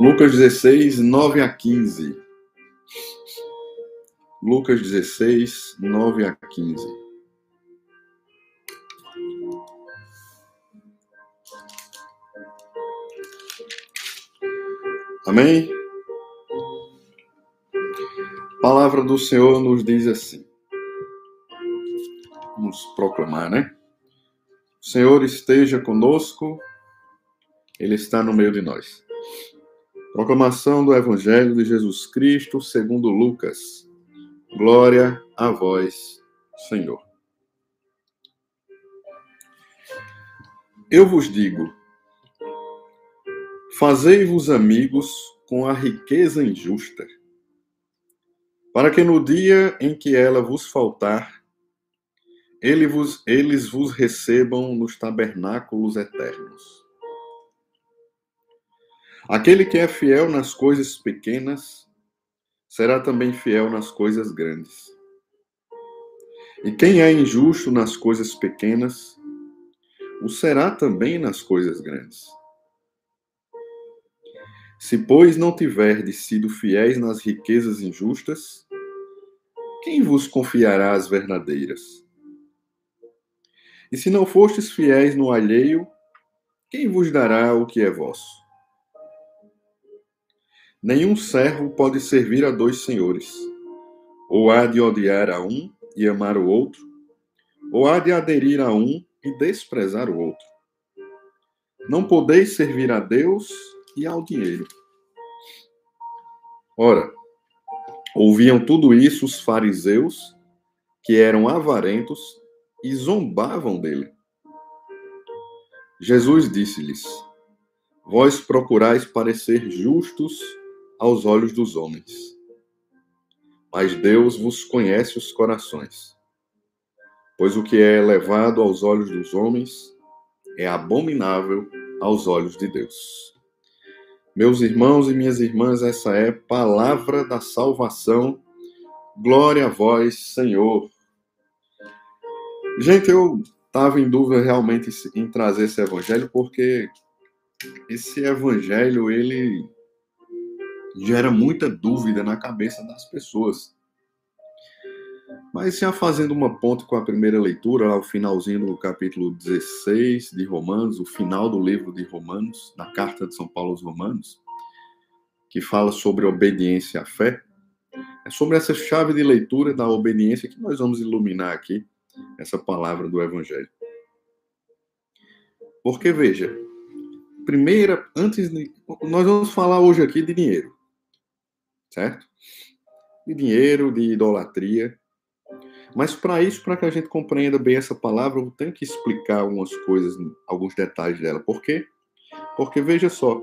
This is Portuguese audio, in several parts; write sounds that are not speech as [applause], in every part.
Lucas 16, 9 a 15. Lucas 16, 9 a 15. Amém? A palavra do Senhor nos diz assim. Vamos proclamar, né? O Senhor esteja conosco, Ele está no meio de nós. Proclamação do Evangelho de Jesus Cristo segundo Lucas. Glória a vós, Senhor. Eu vos digo: fazei-vos amigos com a riqueza injusta, para que no dia em que ela vos faltar, ele vos, eles vos recebam nos tabernáculos eternos. Aquele que é fiel nas coisas pequenas será também fiel nas coisas grandes. E quem é injusto nas coisas pequenas, o será também nas coisas grandes. Se, pois, não tiverdes sido fiéis nas riquezas injustas, quem vos confiará as verdadeiras? E se não fostes fiéis no alheio, quem vos dará o que é vosso? Nenhum servo pode servir a dois senhores. Ou há de odiar a um e amar o outro, ou há de aderir a um e desprezar o outro. Não podeis servir a Deus e ao dinheiro. Ora, ouviam tudo isso os fariseus, que eram avarentos, e zombavam dele. Jesus disse-lhes: Vós procurais parecer justos aos olhos dos homens. Mas Deus vos conhece os corações. Pois o que é elevado aos olhos dos homens é abominável aos olhos de Deus. Meus irmãos e minhas irmãs, essa é palavra da salvação. Glória a vós, Senhor. Gente, eu estava em dúvida realmente em trazer esse evangelho, porque esse evangelho, ele gera muita dúvida na cabeça das pessoas. Mas já fazendo uma ponte com a primeira leitura, lá o finalzinho do capítulo 16 de Romanos, o final do livro de Romanos, da carta de São Paulo aos Romanos, que fala sobre obediência à fé, é sobre essa chave de leitura da obediência que nós vamos iluminar aqui, essa palavra do Evangelho. Porque, veja, primeira, antes de. Nós vamos falar hoje aqui de dinheiro certo? De dinheiro, de idolatria. Mas para isso, para que a gente compreenda bem essa palavra, eu tenho que explicar algumas coisas, alguns detalhes dela. Por quê? Porque veja só,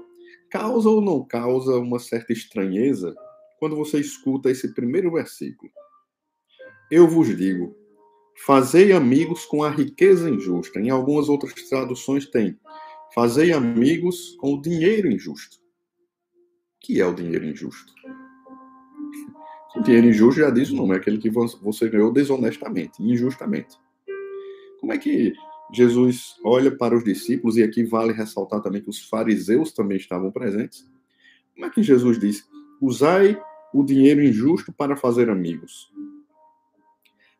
causa ou não causa uma certa estranheza quando você escuta esse primeiro versículo. Eu vos digo, fazei amigos com a riqueza injusta. Em algumas outras traduções tem, fazei amigos com o dinheiro injusto. O que é o dinheiro injusto? Dinheiro injusto já diz o nome, é aquele que você ganhou desonestamente, injustamente. Como é que Jesus olha para os discípulos, e aqui vale ressaltar também que os fariseus também estavam presentes. Como é que Jesus diz: usai o dinheiro injusto para fazer amigos?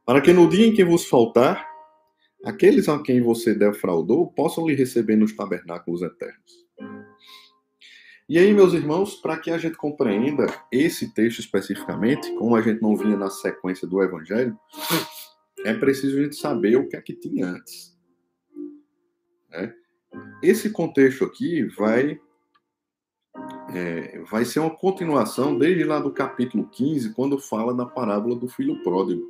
Para que no dia em que vos faltar, aqueles a quem você defraudou possam lhe receber nos tabernáculos eternos. E aí, meus irmãos, para que a gente compreenda esse texto especificamente, como a gente não vinha na sequência do Evangelho, é preciso a gente saber o que é que tinha antes. Né? Esse contexto aqui vai é, vai ser uma continuação desde lá do capítulo 15, quando fala da parábola do filho pródigo.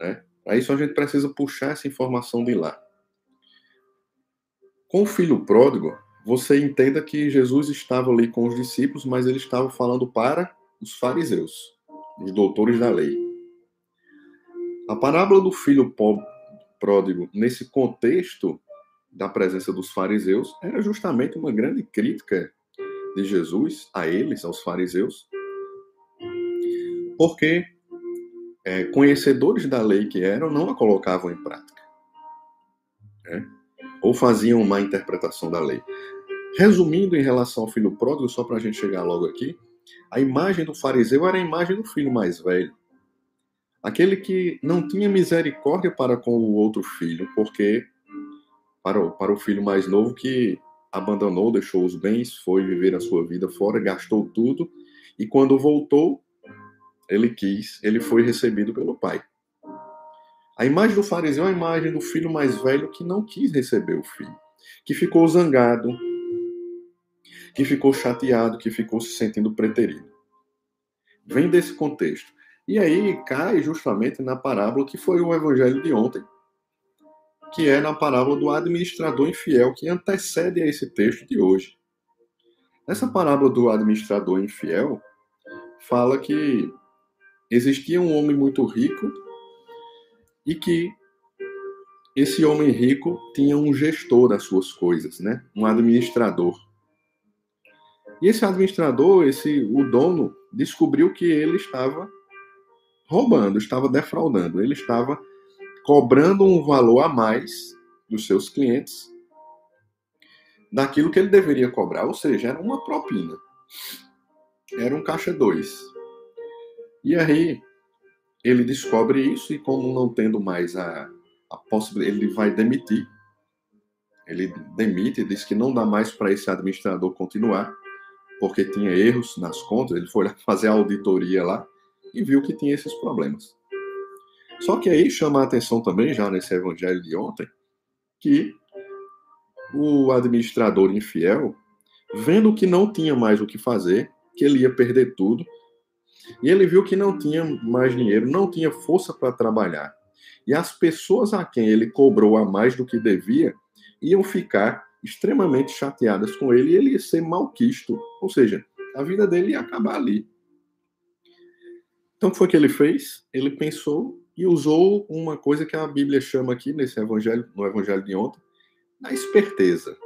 Né? Para isso a gente precisa puxar essa informação de lá. Com o filho pródigo, você entenda que Jesus estava ali com os discípulos, mas ele estava falando para os fariseus, os doutores da lei. A parábola do filho pródigo, nesse contexto da presença dos fariseus, era justamente uma grande crítica de Jesus a eles, aos fariseus, porque é, conhecedores da lei que eram, não a colocavam em prática. Né? Ou faziam uma interpretação da lei. Resumindo em relação ao filho pródigo, só para a gente chegar logo aqui, a imagem do fariseu era a imagem do filho mais velho. Aquele que não tinha misericórdia para com o outro filho, porque para o, para o filho mais novo que abandonou, deixou os bens, foi viver a sua vida fora, gastou tudo, e quando voltou, ele quis, ele foi recebido pelo pai. A imagem do fariseu é a imagem do filho mais velho que não quis receber o filho, que ficou zangado, que ficou chateado, que ficou se sentindo preterido. Vem desse contexto. E aí cai justamente na parábola que foi o evangelho de ontem, que é na parábola do administrador infiel, que antecede a esse texto de hoje. Essa parábola do administrador infiel fala que existia um homem muito rico e que esse homem rico tinha um gestor das suas coisas, né? Um administrador. E esse administrador, esse o dono, descobriu que ele estava roubando, estava defraudando, ele estava cobrando um valor a mais dos seus clientes daquilo que ele deveria cobrar, ou seja, era uma propina. Era um caixa 2. E aí ele descobre isso e como não tendo mais a, a possibilidade, ele vai demitir. Ele demite, diz que não dá mais para esse administrador continuar, porque tinha erros nas contas. Ele foi fazer a auditoria lá e viu que tinha esses problemas. Só que aí chama a atenção também, já nesse evangelho de ontem, que o administrador infiel, vendo que não tinha mais o que fazer, que ele ia perder tudo, e ele viu que não tinha mais dinheiro, não tinha força para trabalhar. E as pessoas a quem ele cobrou a mais do que devia iam ficar extremamente chateadas com ele e ele ia ser malquisto. Ou seja, a vida dele ia acabar ali. Então, o que foi que ele fez? Ele pensou e usou uma coisa que a Bíblia chama aqui nesse evangelho, no evangelho de ontem, da esperteza,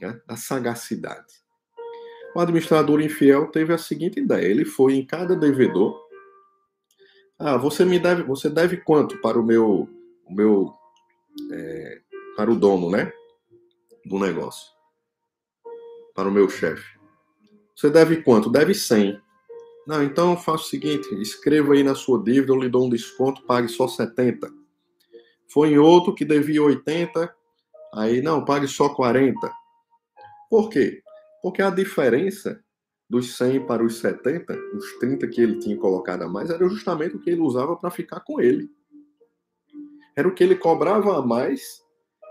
né? da sagacidade. O administrador infiel teve a seguinte ideia: ele foi em cada devedor. Ah, você me deve, você deve quanto para o meu, o meu, é, para o dono, né, do negócio, para o meu chefe. Você deve quanto? Deve 100. Não, então faça o seguinte: escreva aí na sua dívida, eu lhe dou um desconto, pague só 70. Foi em outro que devia 80, aí não, pague só 40. Por quê? Porque a diferença dos 100 para os 70, os 30 que ele tinha colocado a mais, era justamente o que ele usava para ficar com ele. Era o que ele cobrava a mais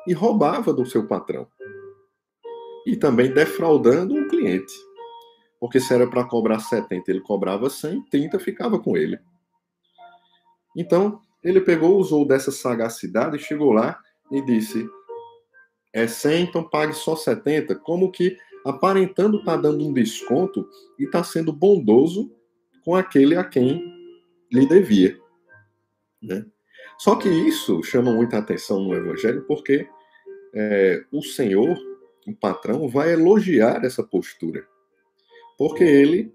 e roubava do seu patrão. E também defraudando o cliente. Porque se era para cobrar 70, ele cobrava 100, 30 ficava com ele. Então, ele pegou, usou dessa sagacidade, chegou lá e disse: é 100, então pague só 70. Como que aparentando estar tá dando um desconto e está sendo bondoso com aquele a quem lhe devia. Né? Só que isso chama muita atenção no Evangelho porque é, o Senhor, o patrão, vai elogiar essa postura. Porque ele,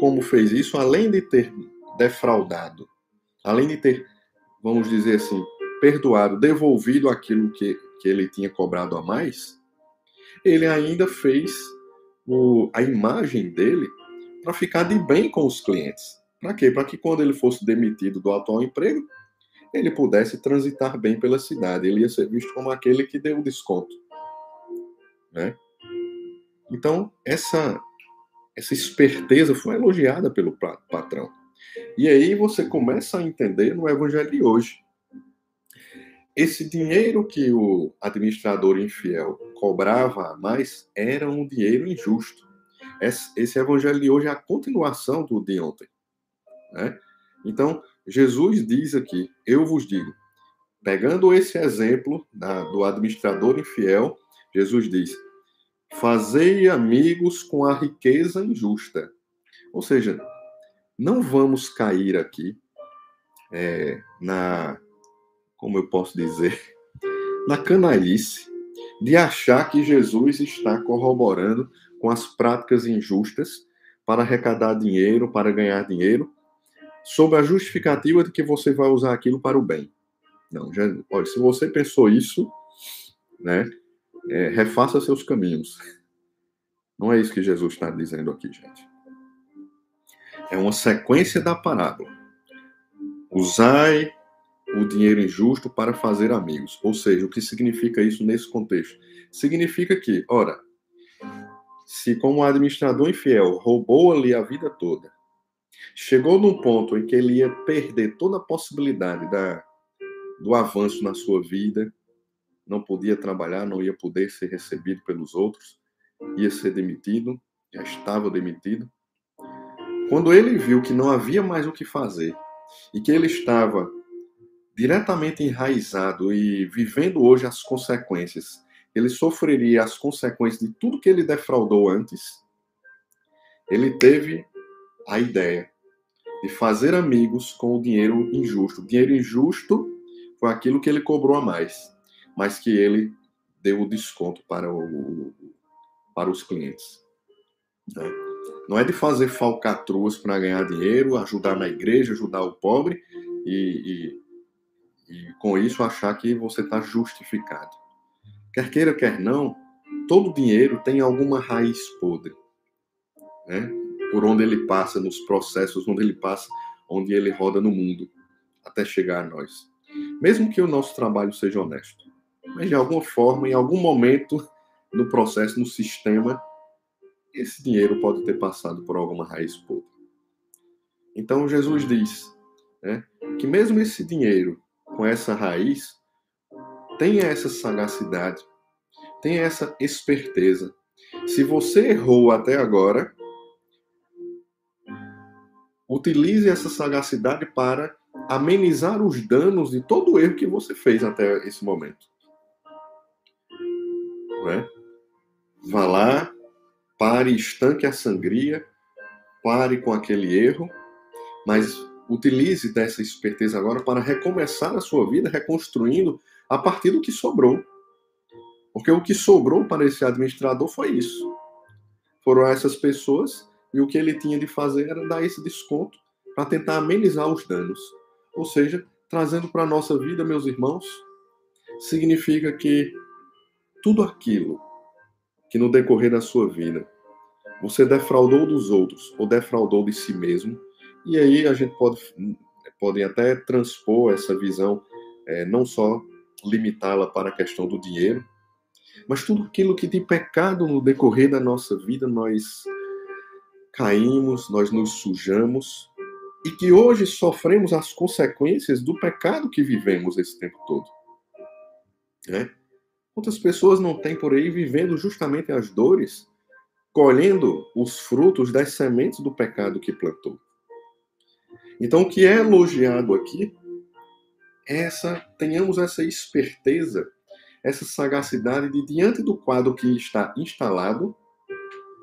como fez isso, além de ter defraudado, além de ter, vamos dizer assim, perdoado, devolvido aquilo que, que ele tinha cobrado a mais, ele ainda fez o, a imagem dele para ficar de bem com os clientes. Para quê? Para que quando ele fosse demitido do atual emprego, ele pudesse transitar bem pela cidade. Ele ia ser visto como aquele que deu o desconto. Né? Então, essa, essa esperteza foi elogiada pelo patrão. E aí você começa a entender no evangelho de hoje esse dinheiro que o administrador infiel cobrava a mais era um dinheiro injusto. Esse evangelho de hoje é a continuação do de ontem. Né? Então, Jesus diz aqui: Eu vos digo, pegando esse exemplo da, do administrador infiel, Jesus diz: Fazei amigos com a riqueza injusta. Ou seja, não vamos cair aqui é, na como eu posso dizer, [laughs] na canalice de achar que Jesus está corroborando com as práticas injustas para arrecadar dinheiro, para ganhar dinheiro, sob a justificativa de que você vai usar aquilo para o bem. Não, já, olha, se você pensou isso, né, é, refaça seus caminhos. Não é isso que Jesus está dizendo aqui, gente. É uma sequência da parábola. Usai o dinheiro injusto para fazer amigos. Ou seja, o que significa isso nesse contexto? Significa que, ora, se como administrador infiel roubou ali a vida toda, chegou num ponto em que ele ia perder toda a possibilidade da, do avanço na sua vida, não podia trabalhar, não ia poder ser recebido pelos outros, ia ser demitido, já estava demitido. Quando ele viu que não havia mais o que fazer e que ele estava diretamente enraizado e vivendo hoje as consequências, ele sofreria as consequências de tudo que ele defraudou antes, ele teve a ideia de fazer amigos com o dinheiro injusto. O dinheiro injusto foi aquilo que ele cobrou a mais, mas que ele deu o desconto para, o, para os clientes. Né? Não é de fazer falcatruas para ganhar dinheiro, ajudar na igreja, ajudar o pobre e, e, e com isso achar que você está justificado. Quer queira, quer não, todo dinheiro tem alguma raiz podre. Né? Por onde ele passa, nos processos onde ele passa, onde ele roda no mundo, até chegar a nós. Mesmo que o nosso trabalho seja honesto. Mas de alguma forma, em algum momento, no processo, no sistema, esse dinheiro pode ter passado por alguma raiz podre. Então Jesus diz né, que mesmo esse dinheiro com essa raiz tenha essa sagacidade, tenha essa esperteza. Se você errou até agora, utilize essa sagacidade para amenizar os danos de todo o erro que você fez até esse momento. Não é? Vá lá, pare, estanque a sangria, pare com aquele erro, mas utilize dessa esperteza agora para recomeçar a sua vida, reconstruindo a partir do que sobrou. Porque o que sobrou para esse administrador foi isso. Foram essas pessoas e o que ele tinha de fazer era dar esse desconto para tentar amenizar os danos. Ou seja, trazendo para a nossa vida, meus irmãos, significa que tudo aquilo que no decorrer da sua vida você defraudou dos outros ou defraudou de si mesmo. E aí a gente pode, pode até transpor essa visão, é, não só limitá-la para a questão do dinheiro, mas tudo aquilo que de pecado no decorrer da nossa vida nós caímos, nós nos sujamos e que hoje sofremos as consequências do pecado que vivemos esse tempo todo. Né? Quantas pessoas não têm por aí vivendo justamente as dores colhendo os frutos das sementes do pecado que plantou. Então, o que é elogiado aqui é essa, tenhamos essa esperteza, essa sagacidade de diante do quadro que está instalado,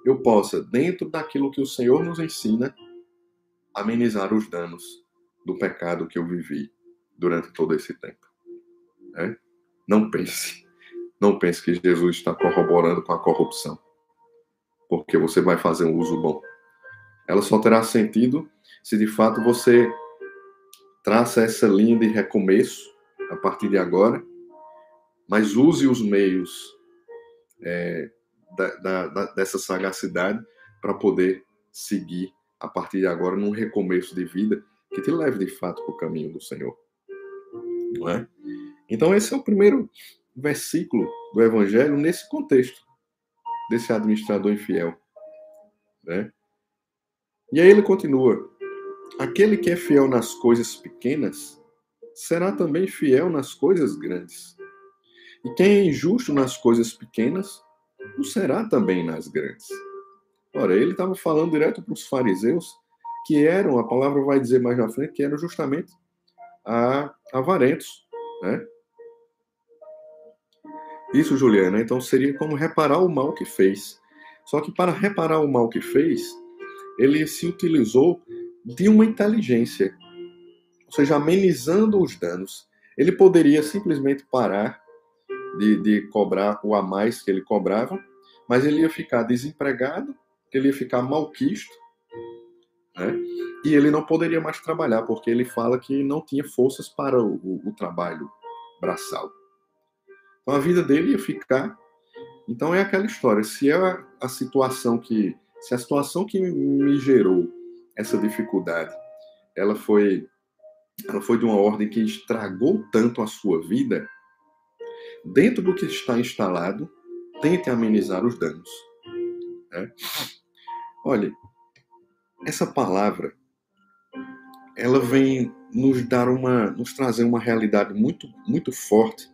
eu possa, dentro daquilo que o Senhor nos ensina, amenizar os danos do pecado que eu vivi durante todo esse tempo. É? Não pense, não pense que Jesus está corroborando com a corrupção porque você vai fazer um uso bom. Ela só terá sentido se de fato você traça essa linha de recomeço a partir de agora, mas use os meios é, da, da, dessa sagacidade para poder seguir a partir de agora num recomeço de vida que te leve de fato para o caminho do Senhor. Não é? Então, esse é o primeiro versículo do Evangelho nesse contexto desse administrador infiel. Né? E aí ele continua: aquele que é fiel nas coisas pequenas será também fiel nas coisas grandes. E quem é injusto nas coisas pequenas, o será também nas grandes. Ora, ele estava falando direto para os fariseus, que eram, a palavra vai dizer mais na frente, que eram justamente avarentos, né? Isso, Juliana, então seria como reparar o mal que fez. Só que para reparar o mal que fez, ele se utilizou de uma inteligência, ou seja, amenizando os danos. Ele poderia simplesmente parar de, de cobrar o a mais que ele cobrava, mas ele ia ficar desempregado, ele ia ficar malquisto, né? e ele não poderia mais trabalhar, porque ele fala que não tinha forças para o, o, o trabalho braçal. Então a vida dele ia ficar Então é aquela história, se é a situação que se a situação que me gerou essa dificuldade, ela foi ela foi de uma ordem que estragou tanto a sua vida, dentro do que está instalado, tente amenizar os danos. Né? Olha, essa palavra, ela vem nos dar uma, nos trazer uma realidade muito, muito forte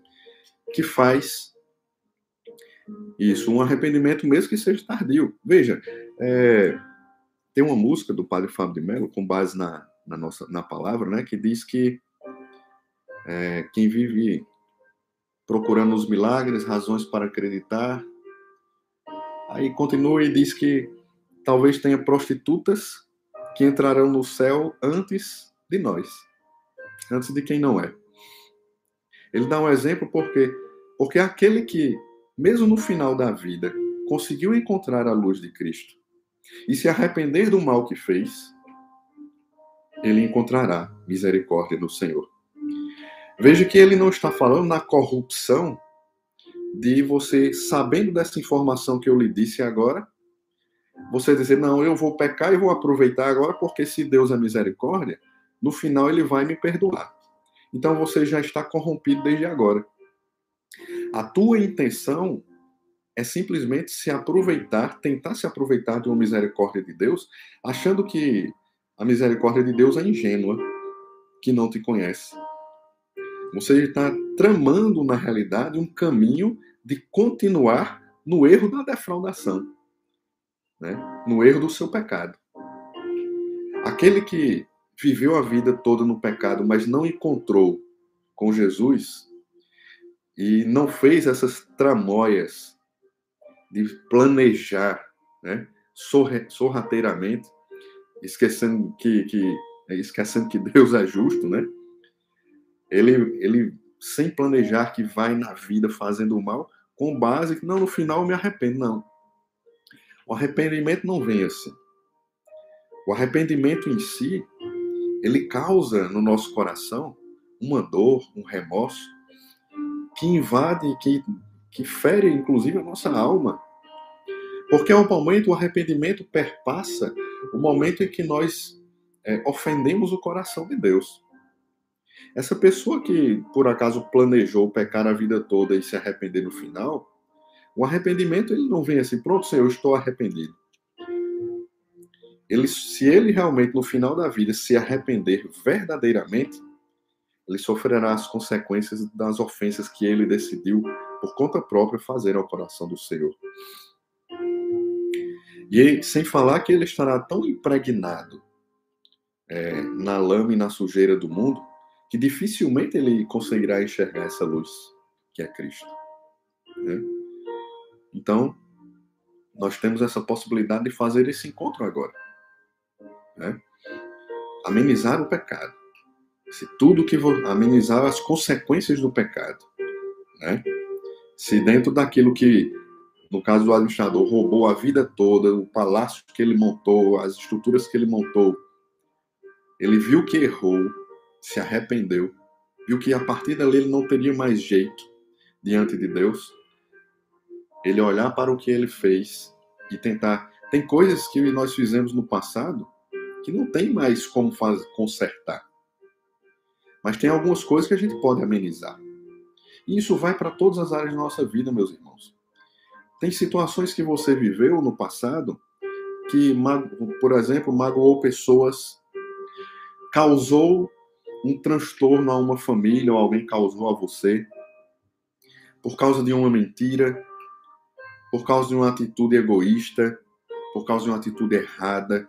que faz isso, um arrependimento mesmo que seja tardio. Veja, é, tem uma música do Padre Fábio de Mello, com base na, na nossa na palavra, né, que diz que é, quem vive procurando os milagres, razões para acreditar, aí continua e diz que talvez tenha prostitutas que entrarão no céu antes de nós, antes de quem não é. Ele dá um exemplo porque porque aquele que mesmo no final da vida conseguiu encontrar a luz de Cristo e se arrepender do mal que fez, ele encontrará misericórdia do Senhor. Veja que ele não está falando na corrupção de você, sabendo dessa informação que eu lhe disse agora, você dizer, não, eu vou pecar e vou aproveitar agora, porque se Deus é misericórdia, no final ele vai me perdoar. Então você já está corrompido desde agora. A tua intenção é simplesmente se aproveitar, tentar se aproveitar de uma misericórdia de Deus, achando que a misericórdia de Deus é ingênua, que não te conhece. Você está tramando, na realidade, um caminho de continuar no erro da defraudação, né? no erro do seu pecado. Aquele que viveu a vida toda no pecado, mas não encontrou com Jesus e não fez essas tramóias de planejar né, sorrateiramente esquecendo que, que esquecendo que Deus é justo, né? Ele, ele sem planejar que vai na vida fazendo mal, com base que não no final eu me arrependo, não. O arrependimento não vem assim. O arrependimento em si, ele causa no nosso coração uma dor, um remorso que invade, que, que fere inclusive a nossa alma. Porque ao momento o arrependimento perpassa o momento em que nós é, ofendemos o coração de Deus. Essa pessoa que por acaso planejou pecar a vida toda e se arrepender no final, o arrependimento ele não vem assim, pronto, Senhor, eu estou arrependido. Ele, se ele realmente no final da vida se arrepender verdadeiramente, ele sofrerá as consequências das ofensas que ele decidiu por conta própria fazer ao coração do Senhor. E sem falar que ele estará tão impregnado é, na lama e na sujeira do mundo que dificilmente ele conseguirá enxergar essa luz que é Cristo. Né? Então, nós temos essa possibilidade de fazer esse encontro agora. Né? Amenizar o pecado. Se tudo que amenizar as consequências do pecado, né? Se dentro daquilo que no caso do administrador, roubou a vida toda, o palácio que ele montou, as estruturas que ele montou. Ele viu que errou, se arrependeu, viu que a partir dali ele não teria mais jeito diante de Deus. Ele olhar para o que ele fez e tentar. Tem coisas que nós fizemos no passado que não tem mais como consertar. Mas tem algumas coisas que a gente pode amenizar. E isso vai para todas as áreas da nossa vida, meus irmãos. Tem situações que você viveu no passado que, por exemplo, magoou pessoas, causou um transtorno a uma família ou alguém causou a você por causa de uma mentira, por causa de uma atitude egoísta, por causa de uma atitude errada,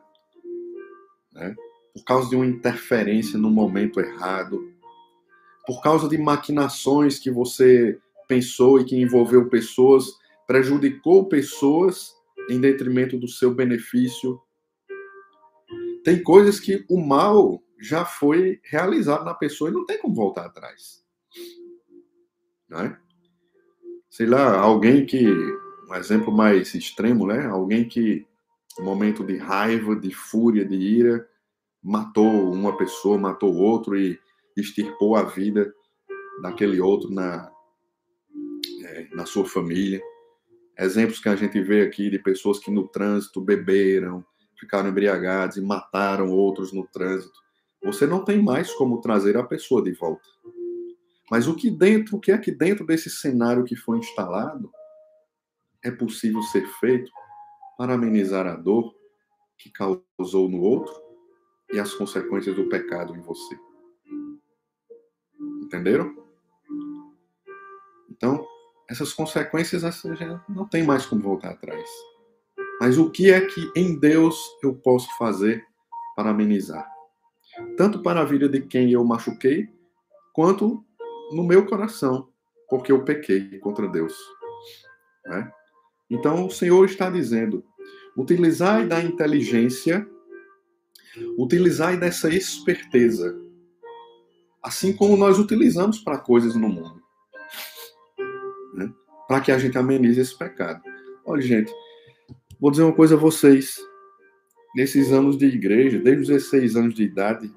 né? por causa de uma interferência no momento errado, por causa de maquinações que você pensou e que envolveu pessoas prejudicou pessoas em detrimento do seu benefício. Tem coisas que o mal já foi realizado na pessoa e não tem como voltar atrás. Né? Sei lá, alguém que, um exemplo mais extremo, né? Alguém que, no momento de raiva, de fúria, de ira, matou uma pessoa, matou outro e extirpou a vida daquele outro na, é, na sua família exemplos que a gente vê aqui de pessoas que no trânsito beberam, ficaram embriagados e mataram outros no trânsito. Você não tem mais como trazer a pessoa de volta. Mas o que dentro, o que é que dentro desse cenário que foi instalado é possível ser feito para amenizar a dor que causou no outro e as consequências do pecado em você. Entenderam? Então, essas consequências já não tem mais como voltar atrás. Mas o que é que em Deus eu posso fazer para amenizar? Tanto para a vida de quem eu machuquei, quanto no meu coração, porque eu pequei contra Deus. Né? Então o Senhor está dizendo: utilizai da inteligência, utilizai dessa esperteza, assim como nós utilizamos para coisas no mundo, né? para que a gente amenize esse pecado. Olha, gente, vou dizer uma coisa a vocês. Nesses anos de igreja, desde os 16 anos de idade,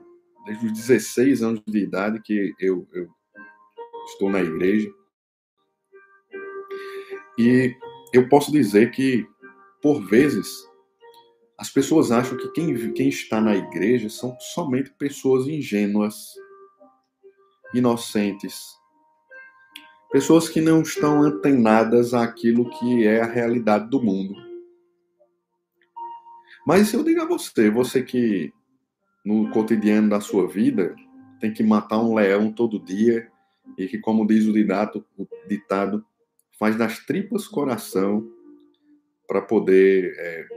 desde os 16 anos de idade que eu, eu estou na igreja. E eu posso dizer que, por vezes, as pessoas acham que quem, quem está na igreja são somente pessoas ingênuas, inocentes, pessoas que não estão antenadas àquilo que é a realidade do mundo. Mas eu digo a você, você que no cotidiano da sua vida tem que matar um leão todo dia e que, como diz o ditado, o ditado faz das tripas coração para poder é,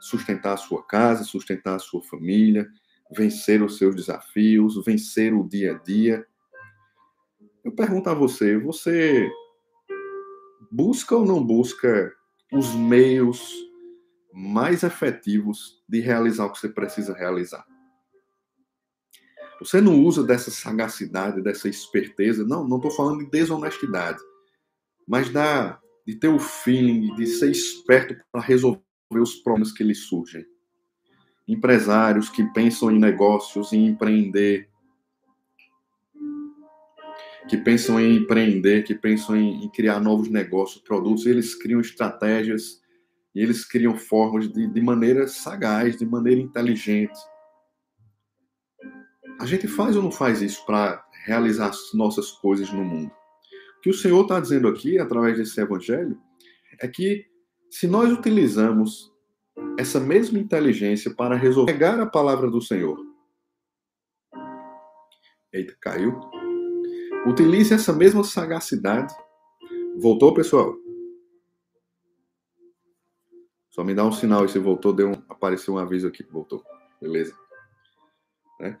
sustentar a sua casa, sustentar a sua família, vencer os seus desafios, vencer o dia a dia. Eu pergunto a você, você busca ou não busca os meios mais efetivos de realizar o que você precisa realizar? Você não usa dessa sagacidade, dessa esperteza. Não, não estou falando de desonestidade. Mas da, de ter o feeling, de ser esperto para resolver os problemas que lhe surgem. Empresários que pensam em negócios, em empreender, que pensam em empreender, que pensam em, em criar novos negócios, produtos, eles criam estratégias e eles criam formas de, de maneira sagaz, de maneira inteligente a gente faz ou não faz isso para realizar as nossas coisas no mundo? O que o Senhor está dizendo aqui, através desse evangelho, é que se nós utilizamos essa mesma inteligência para resolver pegar a palavra do Senhor. Eita, caiu. Utilize essa mesma sagacidade. Voltou, pessoal? Só me dá um sinal e se voltou, deu um, apareceu um aviso aqui que voltou. Beleza? É.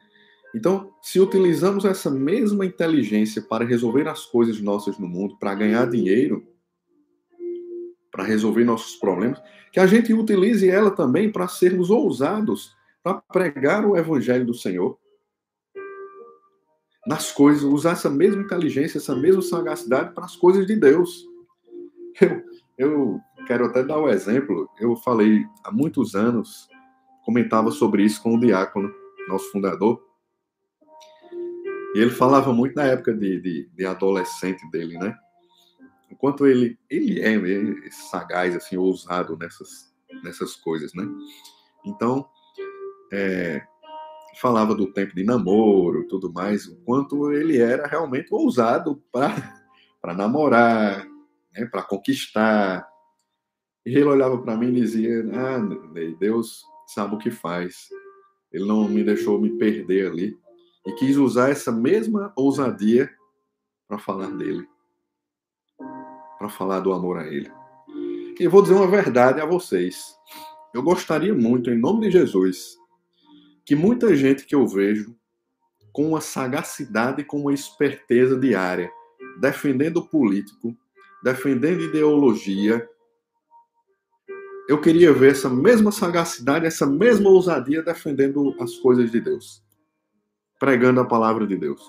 Então, se utilizamos essa mesma inteligência para resolver as coisas nossas no mundo, para ganhar dinheiro, para resolver nossos problemas, que a gente utilize ela também para sermos ousados, para pregar o evangelho do Senhor. Nas coisas, usar essa mesma inteligência, essa mesma sagacidade para as coisas de Deus. Eu, eu quero até dar o um exemplo. Eu falei há muitos anos, comentava sobre isso com o diácono, nosso fundador e ele falava muito na época de, de, de adolescente dele, né? Enquanto ele, ele é, sagaz, assim, ousado nessas, nessas coisas, né? Então, é, falava do tempo de namoro tudo mais, o quanto ele era realmente ousado para namorar, né, para conquistar. E ele olhava para mim e dizia: Ah, Deus sabe o que faz. Ele não me deixou me perder ali e quis usar essa mesma ousadia para falar dele, para falar do amor a ele. E vou dizer uma verdade a vocês. Eu gostaria muito, em nome de Jesus, que muita gente que eu vejo com uma sagacidade, com uma esperteza diária, defendendo o político, defendendo ideologia, eu queria ver essa mesma sagacidade, essa mesma ousadia defendendo as coisas de Deus pregando a palavra de Deus.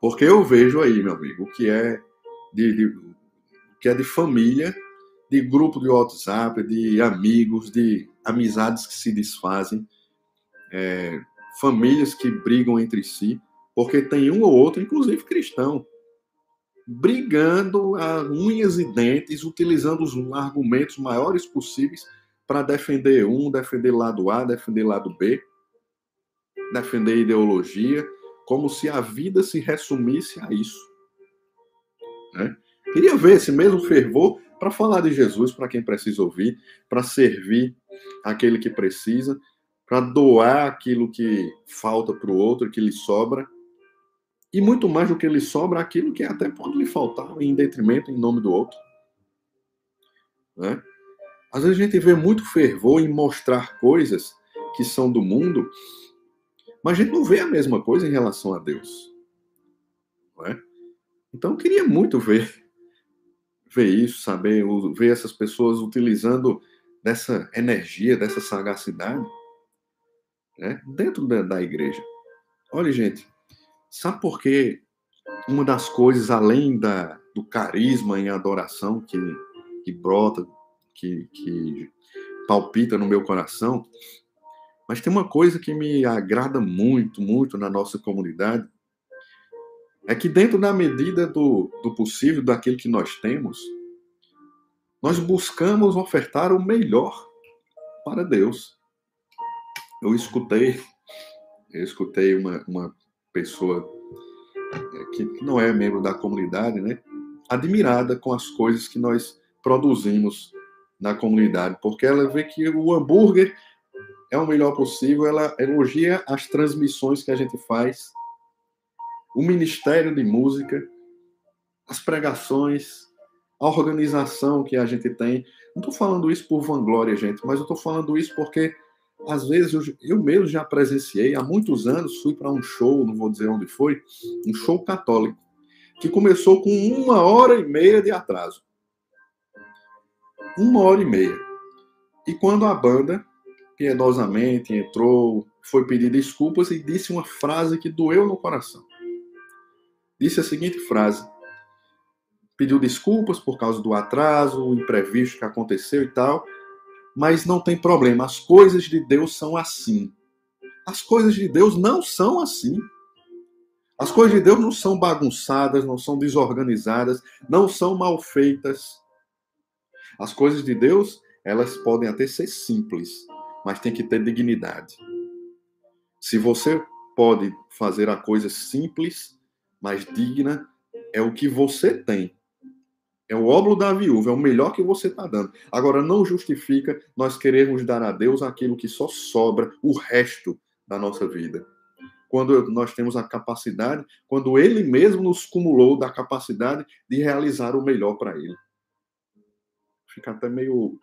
Porque eu vejo aí, meu amigo, que é de, de que é de família, de grupo de WhatsApp, de amigos, de amizades que se desfazem, é, famílias que brigam entre si, porque tem um ou outro, inclusive cristão, brigando a unhas e dentes, utilizando os argumentos maiores possíveis para defender um, defender lado A, defender lado B, defender ideologia, como se a vida se resumisse a isso. Né? Queria ver esse mesmo fervor para falar de Jesus para quem precisa ouvir, para servir aquele que precisa, para doar aquilo que falta para o outro, que lhe sobra, e muito mais do que lhe sobra, aquilo que até pode lhe faltar em detrimento em nome do outro. Né? Às vezes a gente vê muito fervor em mostrar coisas que são do mundo, mas a gente não vê a mesma coisa em relação a Deus. É? Então eu queria muito ver ver isso, saber ver essas pessoas utilizando dessa energia, dessa sagacidade, né, dentro da, da igreja. Olha, gente, sabe por que uma das coisas, além da, do carisma em adoração que, que brota, que, que palpita no meu coração, mas tem uma coisa que me agrada muito, muito na nossa comunidade, é que dentro da medida do, do possível, daquilo que nós temos, nós buscamos ofertar o melhor para Deus. Eu escutei, eu escutei uma, uma pessoa é, que não é membro da comunidade, né, admirada com as coisas que nós produzimos na comunidade, porque ela vê que o hambúrguer é o melhor possível, ela elogia as transmissões que a gente faz o Ministério de Música, as pregações, a organização que a gente tem. Não estou falando isso por vanglória, gente, mas eu estou falando isso porque, às vezes, eu, eu mesmo já presenciei, há muitos anos, fui para um show, não vou dizer onde foi, um show católico, que começou com uma hora e meia de atraso. Uma hora e meia. E quando a banda, piedosamente, entrou, foi pedir desculpas e disse uma frase que doeu no coração disse a seguinte frase: pediu desculpas por causa do atraso, o imprevisto que aconteceu e tal, mas não tem problema, as coisas de Deus são assim. As coisas de Deus não são assim. As coisas de Deus não são bagunçadas, não são desorganizadas, não são mal feitas. As coisas de Deus, elas podem até ser simples, mas tem que ter dignidade. Se você pode fazer a coisa simples, mais digna é o que você tem. É o óbolo da viúva, é o melhor que você está dando. Agora, não justifica nós queremos dar a Deus aquilo que só sobra, o resto da nossa vida. Quando nós temos a capacidade, quando Ele mesmo nos cumulou da capacidade de realizar o melhor para Ele. Fica até meio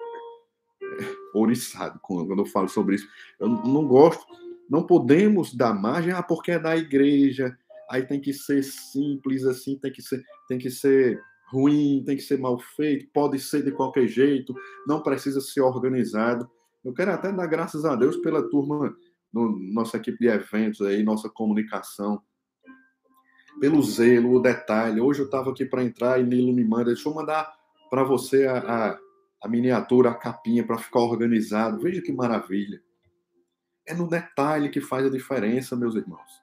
é, oriçado quando eu falo sobre isso. Eu não gosto, não podemos dar margem, ah, porque é da igreja, aí tem que ser simples assim, tem que ser, tem que ser ruim, tem que ser mal feito, pode ser de qualquer jeito, não precisa ser organizado. Eu quero até dar graças a Deus pela turma, no, nossa equipe de eventos aí, nossa comunicação, pelo zelo, o detalhe. Hoje eu estava aqui para entrar e Nilo me manda, deixa eu mandar para você a, a, a miniatura, a capinha para ficar organizado. Veja que maravilha. É no detalhe que faz a diferença, meus irmãos.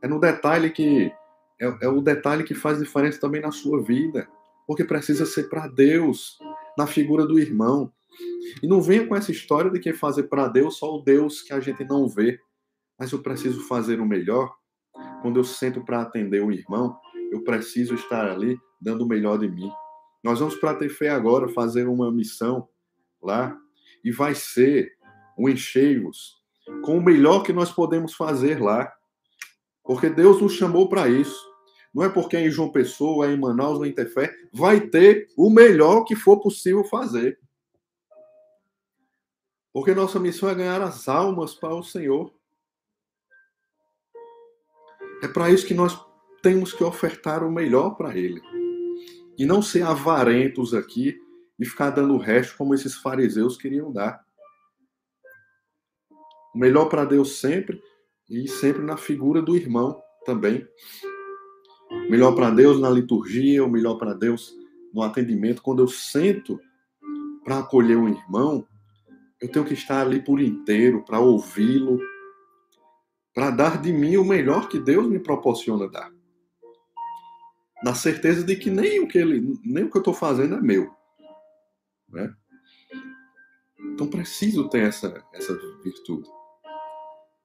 É no detalhe que é, é o detalhe que faz diferença também na sua vida, porque precisa ser para Deus, na figura do irmão. E não venha com essa história de que fazer para Deus só o Deus que a gente não vê, mas eu preciso fazer o melhor. Quando eu sento para atender o irmão, eu preciso estar ali dando o melhor de mim. Nós vamos para ter fé agora fazer uma missão lá e vai ser um encheios com o melhor que nós podemos fazer lá. Porque Deus nos chamou para isso. Não é porque é em João Pessoa, é em Manaus, em Tefé, vai ter o melhor que for possível fazer. Porque nossa missão é ganhar as almas para o Senhor. É para isso que nós temos que ofertar o melhor para Ele. E não ser avarentos aqui e ficar dando o resto como esses fariseus queriam dar. O melhor para Deus sempre e sempre na figura do irmão também. Melhor para Deus na liturgia, o melhor para Deus no atendimento. Quando eu sento para acolher um irmão, eu tenho que estar ali por inteiro para ouvi-lo, para dar de mim o melhor que Deus me proporciona dar. na certeza de que nem o que ele, nem o que eu estou fazendo é meu, né? Então preciso ter essa essa virtude.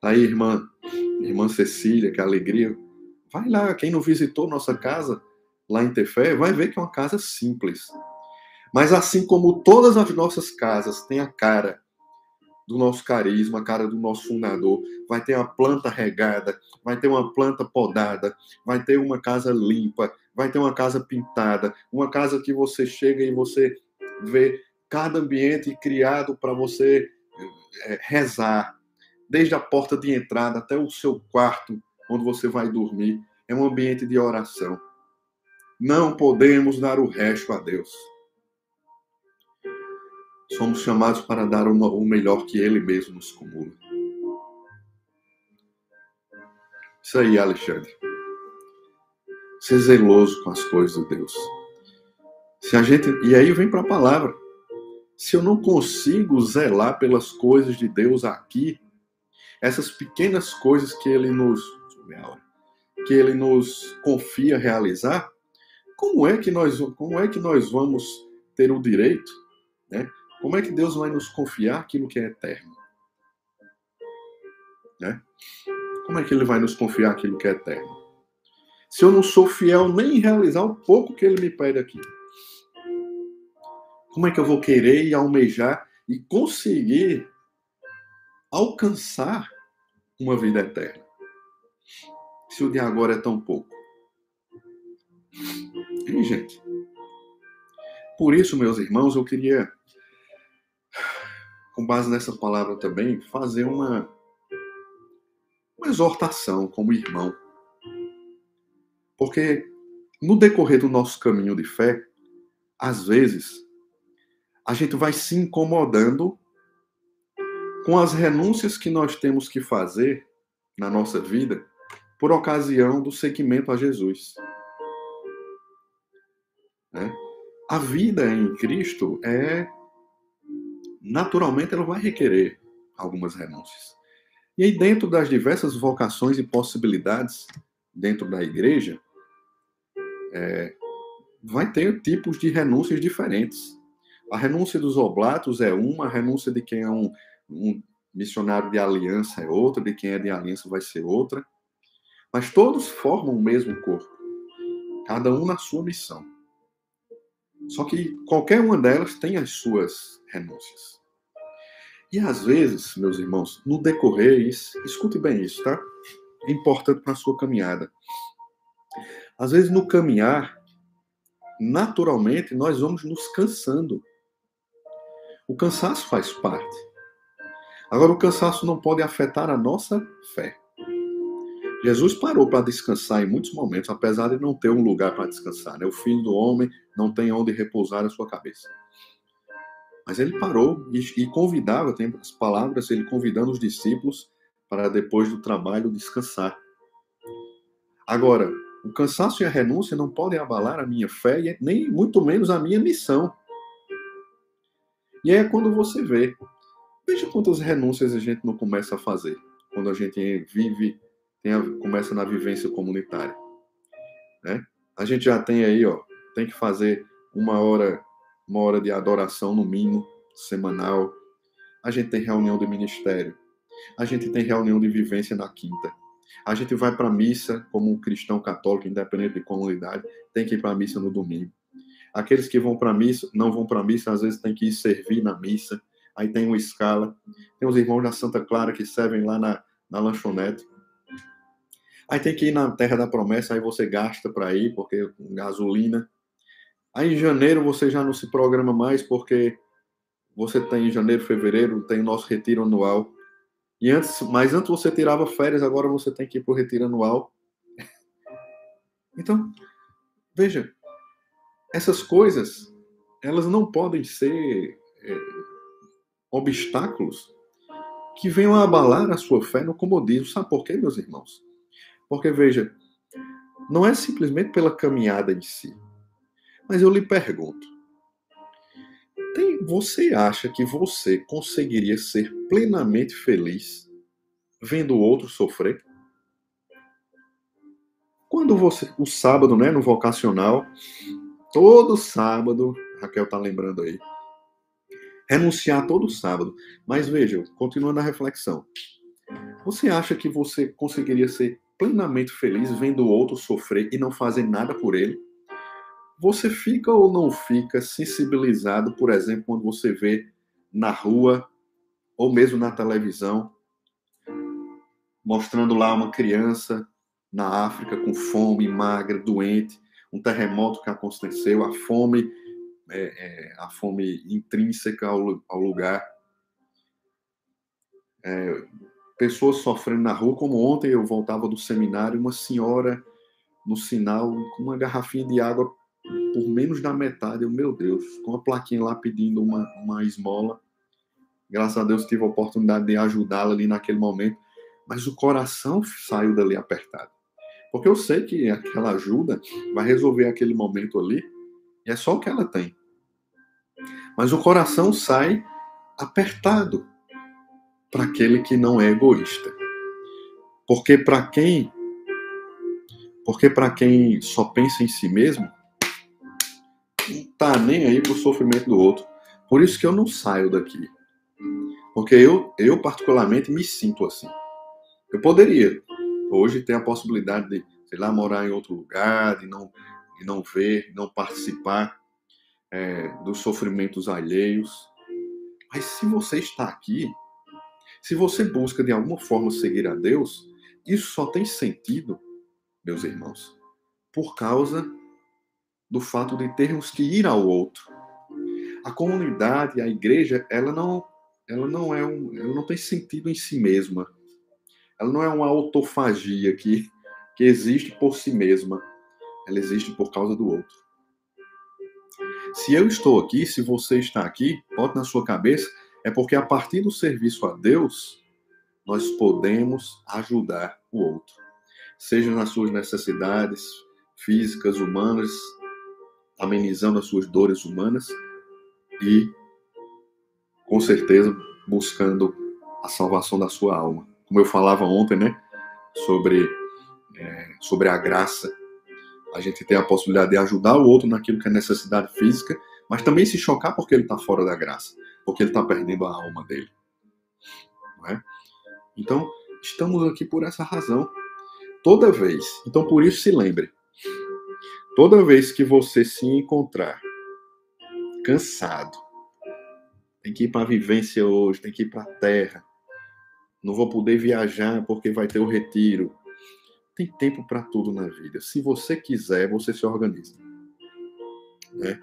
Tá aí, irmã, irmã Cecília, que alegria. Vai lá, quem não visitou nossa casa lá em Tefé, vai ver que é uma casa simples. Mas assim como todas as nossas casas têm a cara do nosso carisma, a cara do nosso fundador, vai ter uma planta regada, vai ter uma planta podada, vai ter uma casa limpa, vai ter uma casa pintada, uma casa que você chega e você vê cada ambiente criado para você é, rezar, desde a porta de entrada até o seu quarto, onde você vai dormir, é um ambiente de oração. Não podemos dar o resto a Deus. Somos chamados para dar o melhor que Ele mesmo nos comula. Isso aí, Alexandre. Ser zeloso com as coisas de Deus. Se a gente e aí vem para a palavra. Se eu não consigo zelar pelas coisas de Deus aqui, essas pequenas coisas que Ele nos que Ele nos confia realizar, como é que nós como é que nós vamos ter o direito, né, como é que Deus vai nos confiar aquilo que é eterno? Né? Como é que Ele vai nos confiar aquilo que é eterno? Se eu não sou fiel nem em realizar o pouco que Ele me pede aqui, como é que eu vou querer e almejar e conseguir alcançar uma vida eterna? Se o de agora é tão pouco. Hein, gente? Por isso, meus irmãos, eu queria com base nessa palavra também, fazer uma, uma exortação como irmão. Porque no decorrer do nosso caminho de fé, às vezes, a gente vai se incomodando com as renúncias que nós temos que fazer na nossa vida por ocasião do seguimento a Jesus. Né? A vida em Cristo é naturalmente ela vai requerer algumas renúncias. E aí, dentro das diversas vocações e possibilidades dentro da igreja, é, vai ter tipos de renúncias diferentes. A renúncia dos oblatos é uma, a renúncia de quem é um, um missionário de aliança é outra, de quem é de aliança vai ser outra. Mas todos formam o mesmo corpo, cada um na sua missão. Só que qualquer uma delas tem as suas renúncias. E às vezes, meus irmãos, no decorrer, escute bem isso, tá? É importante para a sua caminhada. Às vezes, no caminhar, naturalmente, nós vamos nos cansando. O cansaço faz parte. Agora, o cansaço não pode afetar a nossa fé. Jesus parou para descansar em muitos momentos, apesar de não ter um lugar para descansar. Né? O filho do homem não tem onde repousar a sua cabeça. Mas ele parou e, e convidava, tem as palavras, ele convidando os discípulos para depois do trabalho descansar. Agora, o cansaço e a renúncia não podem abalar a minha fé nem muito menos a minha missão. E aí é quando você vê. Veja quantas renúncias a gente não começa a fazer quando a gente vive tem a, começa na vivência comunitária. Né? A gente já tem aí, ó, tem que fazer uma hora, uma hora de adoração no mínimo, semanal. A gente tem reunião de ministério. A gente tem reunião de vivência na quinta. A gente vai para a missa como um cristão católico, independente de comunidade, tem que ir para a missa no domingo. Aqueles que vão para a missa, não vão para a missa, às vezes tem que ir servir na missa. Aí tem uma escala. Tem os irmãos da Santa Clara que servem lá na, na lanchonete. Aí tem que ir na Terra da Promessa, aí você gasta para ir, porque gasolina. Aí em janeiro você já não se programa mais, porque você tem em janeiro, fevereiro, tem o nosso retiro anual. E antes, mas antes você tirava férias, agora você tem que ir para o retiro anual. Então, veja, essas coisas, elas não podem ser é, obstáculos que venham a abalar a sua fé no comodismo. Sabe por quê, meus irmãos? Porque, veja, não é simplesmente pela caminhada em si. Mas eu lhe pergunto: tem, você acha que você conseguiria ser plenamente feliz vendo o outro sofrer? Quando você, o sábado, né, no vocacional, todo sábado, Raquel tá lembrando aí, renunciar todo sábado. Mas veja, continuando a reflexão, você acha que você conseguiria ser plenamente feliz vendo o outro sofrer e não fazer nada por ele? Você fica ou não fica sensibilizado, por exemplo, quando você vê na rua ou mesmo na televisão, mostrando lá uma criança na África com fome, magra, doente, um terremoto que aconteceu, a fome, é, é, a fome intrínseca ao, ao lugar. É, pessoas sofrendo na rua, como ontem eu voltava do seminário, uma senhora no sinal com uma garrafinha de água por menos da metade, eu, meu Deus, com a plaquinha lá pedindo uma, uma esmola. Graças a Deus tive a oportunidade de ajudá-la ali naquele momento, mas o coração saiu dali apertado. Porque eu sei que aquela ajuda vai resolver aquele momento ali, e é só o que ela tem. Mas o coração sai apertado para aquele que não é egoísta. Porque para quem porque para quem só pensa em si mesmo, não tá nem aí pro sofrimento do outro. Por isso que eu não saio daqui. Porque eu, eu particularmente me sinto assim. Eu poderia hoje ter a possibilidade de, sei lá, morar em outro lugar, de não, de não ver, não participar é, dos sofrimentos alheios. Mas se você está aqui, se você busca de alguma forma seguir a Deus, isso só tem sentido, meus irmãos, por causa do fato de termos que ir ao outro. A comunidade, a igreja, ela não, ela não é um, ela não tem sentido em si mesma. Ela não é uma autofagia que, que existe por si mesma. Ela existe por causa do outro. Se eu estou aqui, se você está aqui, bote na sua cabeça, é porque a partir do serviço a Deus, nós podemos ajudar o outro. Seja nas suas necessidades físicas, humanas, amenizando as suas dores humanas e, com certeza, buscando a salvação da sua alma. Como eu falava ontem, né, sobre, é, sobre a graça, a gente tem a possibilidade de ajudar o outro naquilo que é necessidade física, mas também se chocar porque ele está fora da graça, porque ele está perdendo a alma dele. É? Então, estamos aqui por essa razão. Toda vez. Então, por isso, se lembre: Toda vez que você se encontrar cansado, tem que ir para a vivência hoje, tem que ir para a terra, não vou poder viajar porque vai ter o retiro. Tem tempo para tudo na vida. Se você quiser, você se organiza. Né?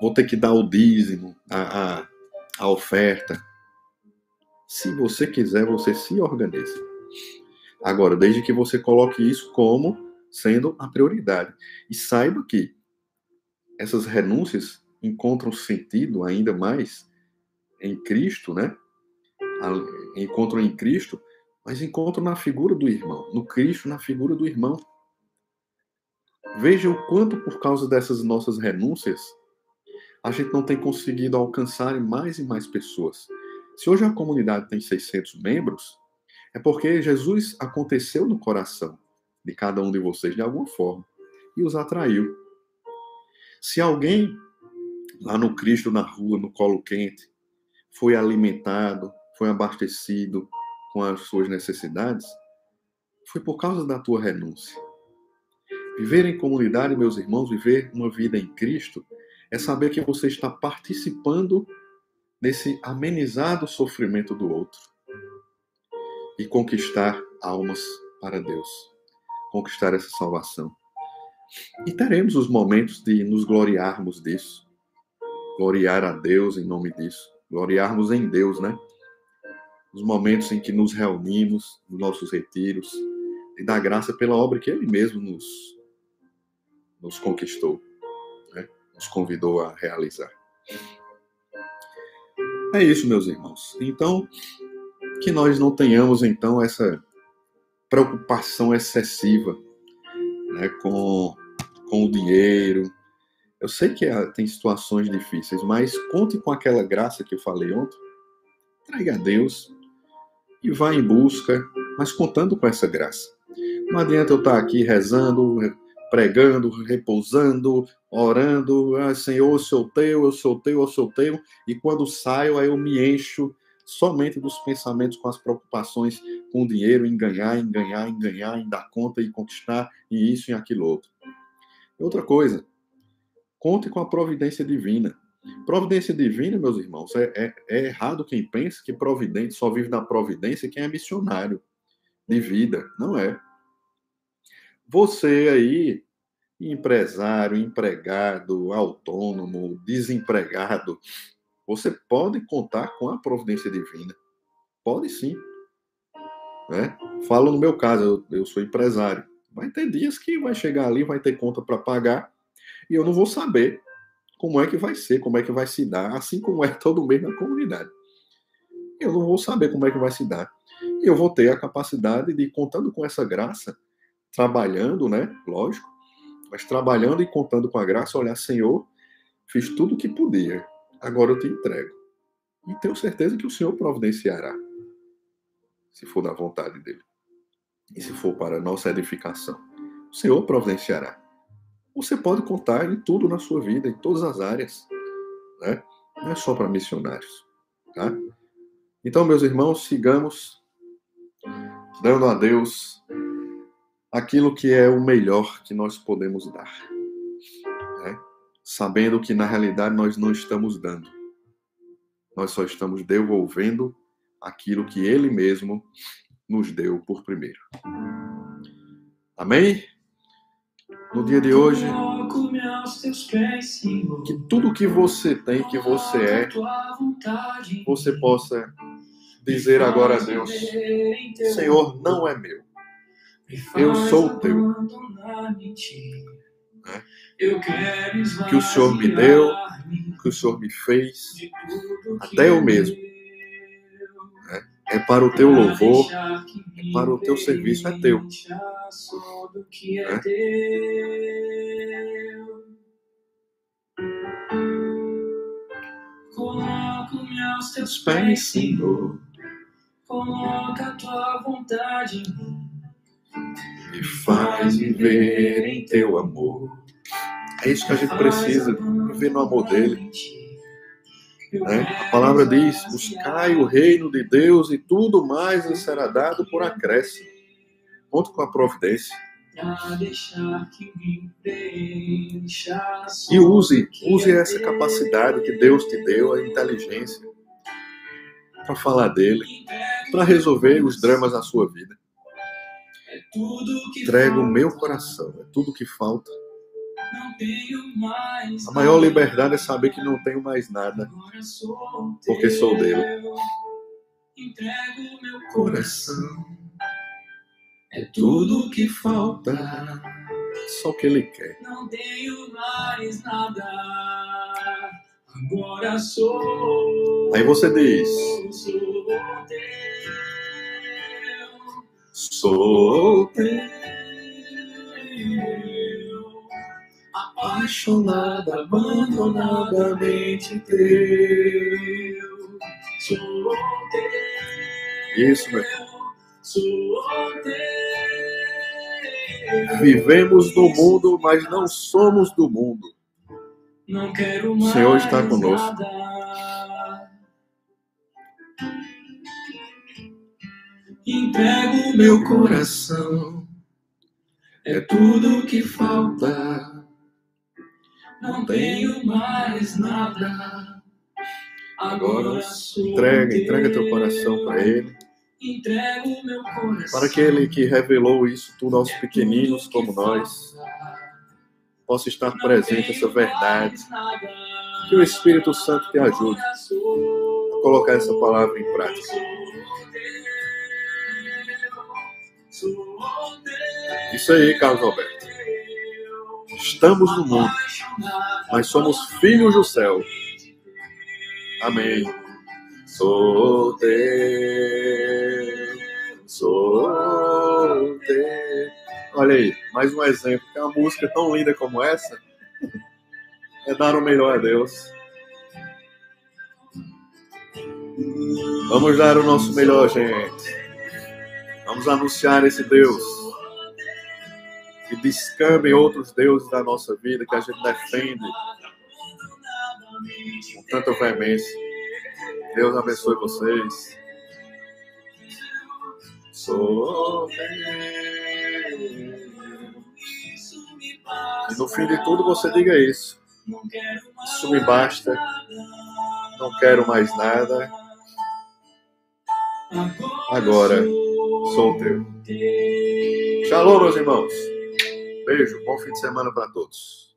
Vou ter que dar o dízimo, a, a, a oferta. Se você quiser, você se organiza. Agora, desde que você coloque isso como sendo a prioridade. E saiba que essas renúncias encontram sentido ainda mais em Cristo, né? Encontram em Cristo, mas encontram na figura do irmão, no Cristo, na figura do irmão. Veja o quanto, por causa dessas nossas renúncias, a gente não tem conseguido alcançar mais e mais pessoas. Se hoje a comunidade tem 600 membros, é porque Jesus aconteceu no coração de cada um de vocês de alguma forma e os atraiu. Se alguém lá no Cristo na rua, no colo quente, foi alimentado, foi abastecido com as suas necessidades, foi por causa da tua renúncia. Viver em comunidade, meus irmãos, viver uma vida em Cristo, é saber que você está participando nesse amenizado sofrimento do outro e conquistar almas para Deus conquistar essa salvação. E teremos os momentos de nos gloriarmos disso. Gloriar a Deus em nome disso. Gloriarmos em Deus, né? Os momentos em que nos reunimos, nos nossos retiros, e dar graça pela obra que Ele mesmo nos, nos conquistou? Nos convidou a realizar. É isso, meus irmãos. Então, que nós não tenhamos, então, essa preocupação excessiva né, com, com o dinheiro. Eu sei que tem situações difíceis, mas conte com aquela graça que eu falei ontem. Traga a Deus e vá em busca, mas contando com essa graça. Não adianta eu estar aqui rezando, pregando, repousando, orando, ah, Senhor, eu sou teu, eu sou teu, eu sou teu, e quando saio, aí eu me encho somente dos pensamentos com as preocupações com o dinheiro, em ganhar, em ganhar, em ganhar, em dar conta e conquistar, e isso e aquilo outro. Outra coisa, conte com a providência divina. Providência divina, meus irmãos, é, é, é errado quem pensa que providente só vive na providência quem é missionário de vida. Não é. Você aí, empresário, empregado, autônomo, desempregado, você pode contar com a providência divina. Pode sim. Né? Falo no meu caso, eu, eu sou empresário. Vai ter dias que vai chegar ali, vai ter conta para pagar, e eu não vou saber como é que vai ser, como é que vai se dar, assim como é [laughs] todo mês na comunidade. Eu não vou saber como é que vai se dar. E eu vou ter a capacidade de, contando com essa graça, trabalhando, né? Lógico, mas trabalhando e contando com a graça, olhar, Senhor, fiz tudo o que podia, agora eu te entrego. E tenho certeza que o Senhor providenciará, se for da vontade dele e se for para nossa edificação, o Senhor providenciará. Você pode contar em tudo na sua vida, em todas as áreas, né? Não é só para missionários, tá? Então, meus irmãos, sigamos dando a Deus aquilo que é o melhor que nós podemos dar, né? sabendo que na realidade nós não estamos dando, nós só estamos devolvendo aquilo que Ele mesmo nos deu por primeiro. Amém? No dia de hoje, que tudo que você tem, que você é, você possa dizer agora a Deus: Senhor, não é meu, eu sou teu. Né? Que o Senhor me deu, que o Senhor me fez, até eu mesmo é para o teu louvor, é para o teu serviço, é teu. É? Coloco-me aos teus pés, Senhor. Coloca a tua vontade em mim. Me faz viver em teu amor. É isso que a gente precisa, viver no amor dele. Né? A palavra diz: buscai o reino de Deus e tudo mais lhe será dado por acréscimo. Conto com a providência. E use, use essa capacidade que Deus te deu, a inteligência, para falar dele, para resolver os dramas da sua vida. Entrego o meu coração, é tudo que falta. A maior liberdade é saber que não tenho mais nada, porque sou dele. Entrego meu coração, é tudo o que falta, só o que ele quer. Não tenho mais nada, agora sou. Aí você diz: Sou teu apaixonada, abandonadamente teu. Sou teu. Isso, meu Sou teu. Vivemos no mundo, mas não somos do mundo. Não quero mais o Senhor está conosco. Nada. Entrego meu coração, é tudo que falta não tenho mais nada. Agora entrega, entrega teu coração para Ele. Entrego meu coração. Para aquele que revelou isso tudo aos pequeninos como nós, possa estar presente essa verdade. Que o Espírito Santo te ajude a colocar essa palavra em prática. Isso aí, Carlos Alberto. Estamos no mundo, mas somos filhos do céu. Amém. Sou teu, sou teu. Olha aí, mais um exemplo. Que é uma música tão linda como essa é dar o melhor a Deus. Vamos dar o nosso melhor, gente. Vamos anunciar esse Deus. descambem outros deuses da nossa vida que a gente defende com tanta veemência. Deus abençoe vocês. Sou E no fim de tudo você diga isso. Isso me basta. Não quero mais nada. Agora sou teu. Shalom, meus irmãos. Beijo, bom fim de semana para todos.